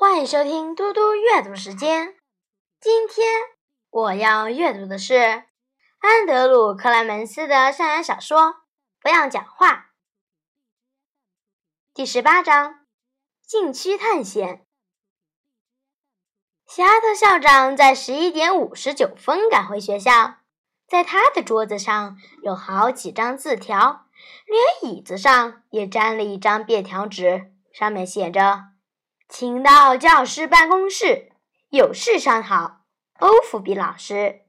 欢迎收听嘟嘟阅读时间。今天我要阅读的是安德鲁·克莱门斯的校园小说《不要讲话》第十八章：禁区探险。夏特校长在十一点五十九分赶回学校，在他的桌子上有好几张字条，连椅子上也粘了一张便条纸，上面写着。请到教师办公室，有事商讨。欧弗比老师，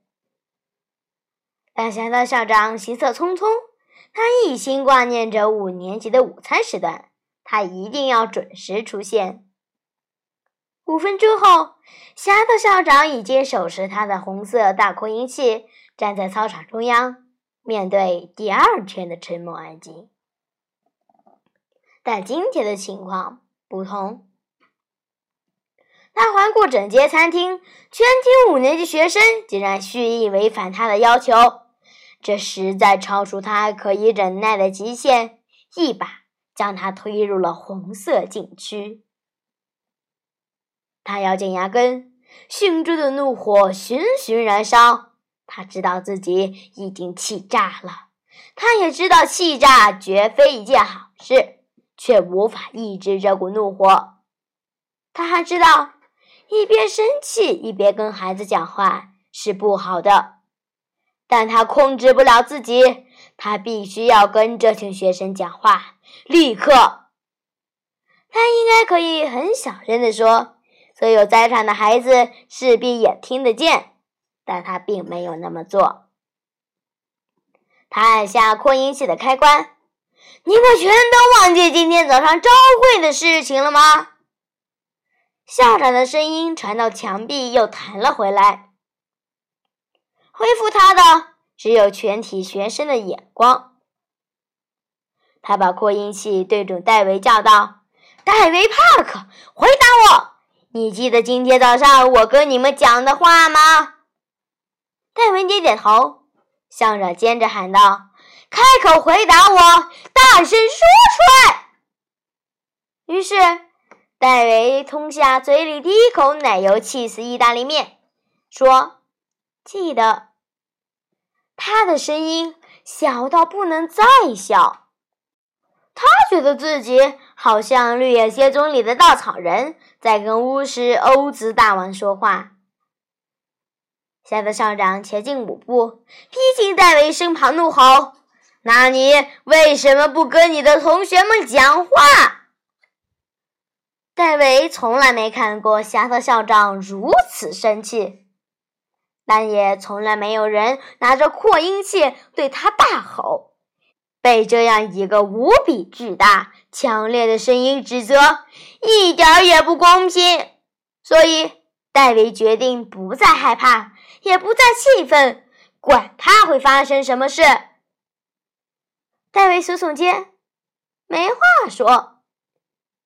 大侠的校长行色匆匆，他一心挂念着五年级的午餐时段，他一定要准时出现。五分钟后，侠的校长已经手持他的红色大扩音器，站在操场中央，面对第二天的沉默安静。但今天的情况不同。他环顾整间餐厅，全体五年级学生竟然蓄意违反他的要求，这实在超出他可以忍耐的极限，一把将他推入了红色禁区。他咬紧牙根，心中的怒火熊熊燃烧。他知道自己已经气炸了，他也知道气炸绝非一件好事，却无法抑制这股怒火。他还知道。一边生气一边跟孩子讲话是不好的，但他控制不了自己，他必须要跟这群学生讲话，立刻。他应该可以很小声地说，所有在场的孩子势必也听得见，但他并没有那么做。他按下扩音器的开关，你们全都忘记今天早上朝会的事情了吗？校长的声音传到墙壁，又弹了回来。恢复他的只有全体学生的眼光。他把扩音器对准戴维，叫道：“戴维·帕克，回答我！你记得今天早上我跟你们讲的话吗？”戴维点点头。校长接着喊道：“开口回答我，大声说出来！”于是。戴维吞下嘴里第一口奶油气死意大利面，说：“记得。”他的声音小到不能再小。他觉得自己好像《绿野仙踪》里的稻草人在跟巫师欧兹大王说话。夏德校长前进五步，逼近戴维身旁，怒吼：“那你为什么不跟你的同学们讲话？”戴维从来没看过夏特校长如此生气，但也从来没有人拿着扩音器对他大吼。被这样一个无比巨大、强烈的声音指责，一点也不公平。所以，戴维决定不再害怕，也不再气愤，管他会发生什么事。戴维耸耸肩，没话说。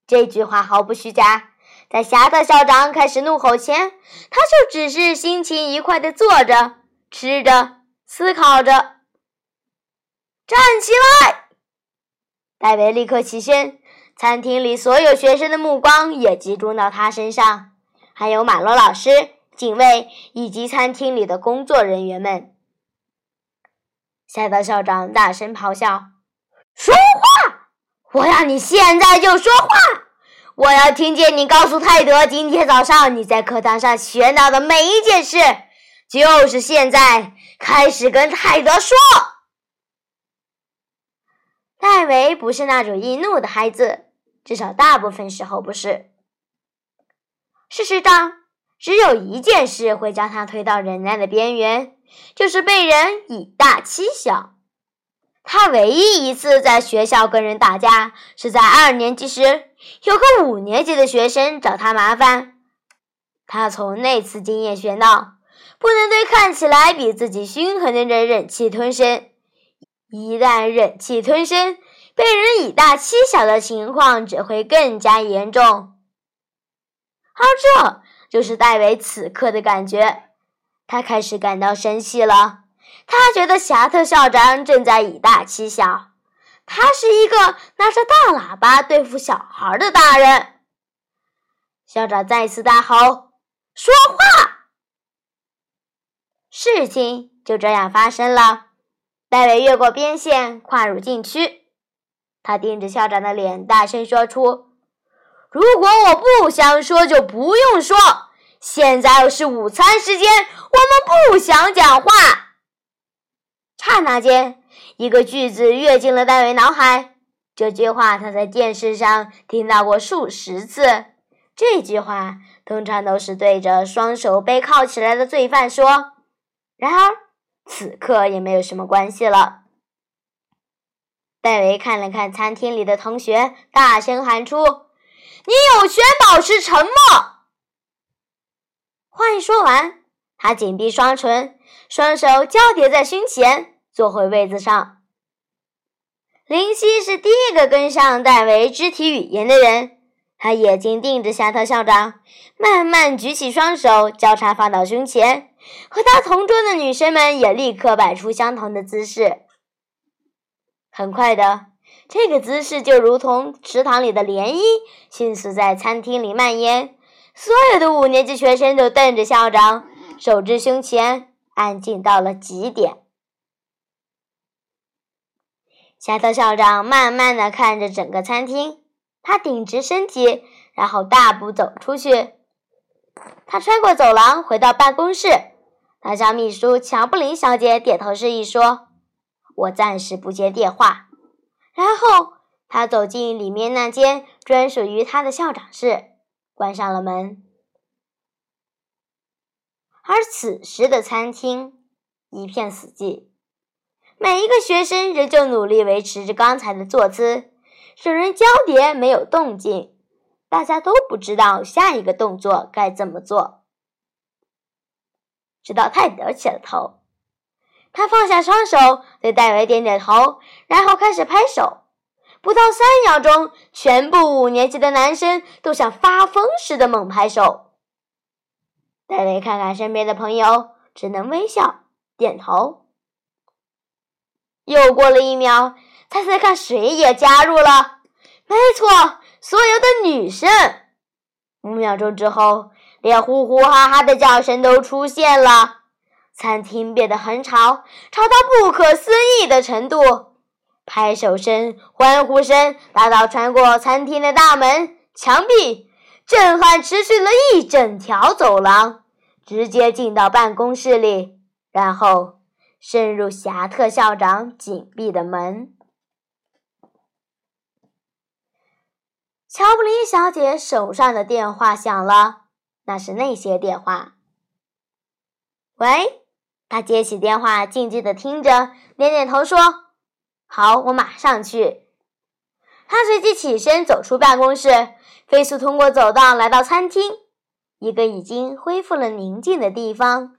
这句话毫不虚假。在夏特校长开始怒吼前，他就只是心情愉快地坐着、吃着、思考着。站起来！戴维立刻起身。餐厅里所有学生的目光也集中到他身上，还有马罗老师、警卫以及餐厅里的工作人员们。夏特校长大声咆哮：“说话！”我要你现在就说话！我要听见你告诉泰德，今天早上你在课堂上学到的每一件事，就是现在开始跟泰德说。戴维不是那种易怒的孩子，至少大部分时候不是。事实上，只有一件事会将他推到忍耐的边缘，就是被人以大欺小。他唯一一次在学校跟人打架，是在二年级时，有个五年级的学生找他麻烦。他从那次经验学到，不能对看起来比自己凶狠的人忍气吞声。一旦忍气吞声，被人以大欺小的情况只会更加严重。而这就是戴维此刻的感觉，他开始感到生气了。他觉得侠特校长正在以大欺小，他是一个拿着大喇叭对付小孩的大人。校长再次大吼：“说话！”事情就这样发生了。戴维越过边线，跨入禁区。他盯着校长的脸，大声说出：“如果我不想说，就不用说。现在是午餐时间，我们不想讲话。”刹那间，一个句子跃进了戴维脑海。这句话他在电视上听到过数十次。这句话通常都是对着双手背铐起来的罪犯说。然而，此刻也没有什么关系了。戴维看了看餐厅里的同学，大声喊出：“你有权保持沉默！”话一说完，他紧闭双唇，双手交叠在胸前，坐回位子上。林夕是第一个跟上戴维肢体语言的人，他眼睛盯着夏特校长，慢慢举起双手，交叉放到胸前。和他同桌的女生们也立刻摆出相同的姿势。很快的，这个姿势就如同池塘里的涟漪，迅速在餐厅里蔓延。所有的五年级学生都瞪着校长，手支胸前，安静到了极点。夏特校长慢慢的看着整个餐厅，他挺直身体，然后大步走出去。他穿过走廊，回到办公室。他向秘书乔布林小姐点头示意说：“我暂时不接电话。”然后他走进里面那间专属于他的校长室，关上了门。而此时的餐厅一片死寂，每一个学生仍旧努力维持着刚才的坐姿，手人交叠，没有动静。大家都不知道下一个动作该怎么做。直到泰德起了头，他放下双手，对戴维点点头，然后开始拍手。不到三秒钟，全部五年级的男生都像发疯似的猛拍手。戴维看看身边的朋友，只能微笑点头。又过了一秒，他才看谁也加入了。没错，所有的女生。五秒钟之后。连呼呼哈哈的叫声都出现了，餐厅变得很吵，吵到不可思议的程度。拍手声、欢呼声大到穿过餐厅的大门、墙壁，震撼持续了一整条走廊，直接进到办公室里，然后深入侠特校长紧闭的门。乔布林小姐手上的电话响了。那是那些电话。喂，他接起电话，静静的听着，点点头说：“好，我马上去。”他随即起身走出办公室，飞速通过走道来到餐厅，一个已经恢复了宁静的地方。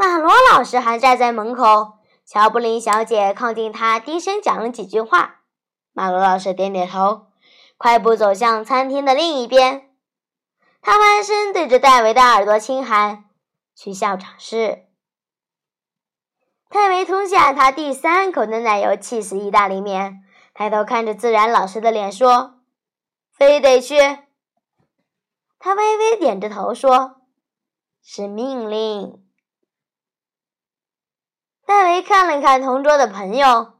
马罗老师还站在门口。乔布林小姐靠近他，低声讲了几句话。马罗老师点点头，快步走向餐厅的另一边。他弯身对着戴维的耳朵轻喊：“去校长室。”戴维吞下他第三口的奶油气死意大利面，抬头看着自然老师的脸说：“非得去？”他微微点着头说：“是命令。”戴维看了看同桌的朋友，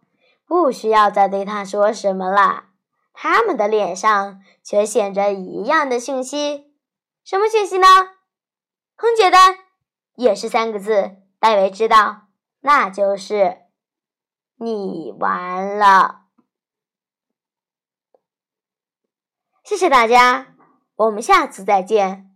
不需要再对他说什么了，他们的脸上却显着一样的讯息。什么讯息呢？很简单，也是三个字。戴维知道，那就是你完了。谢谢大家，我们下次再见。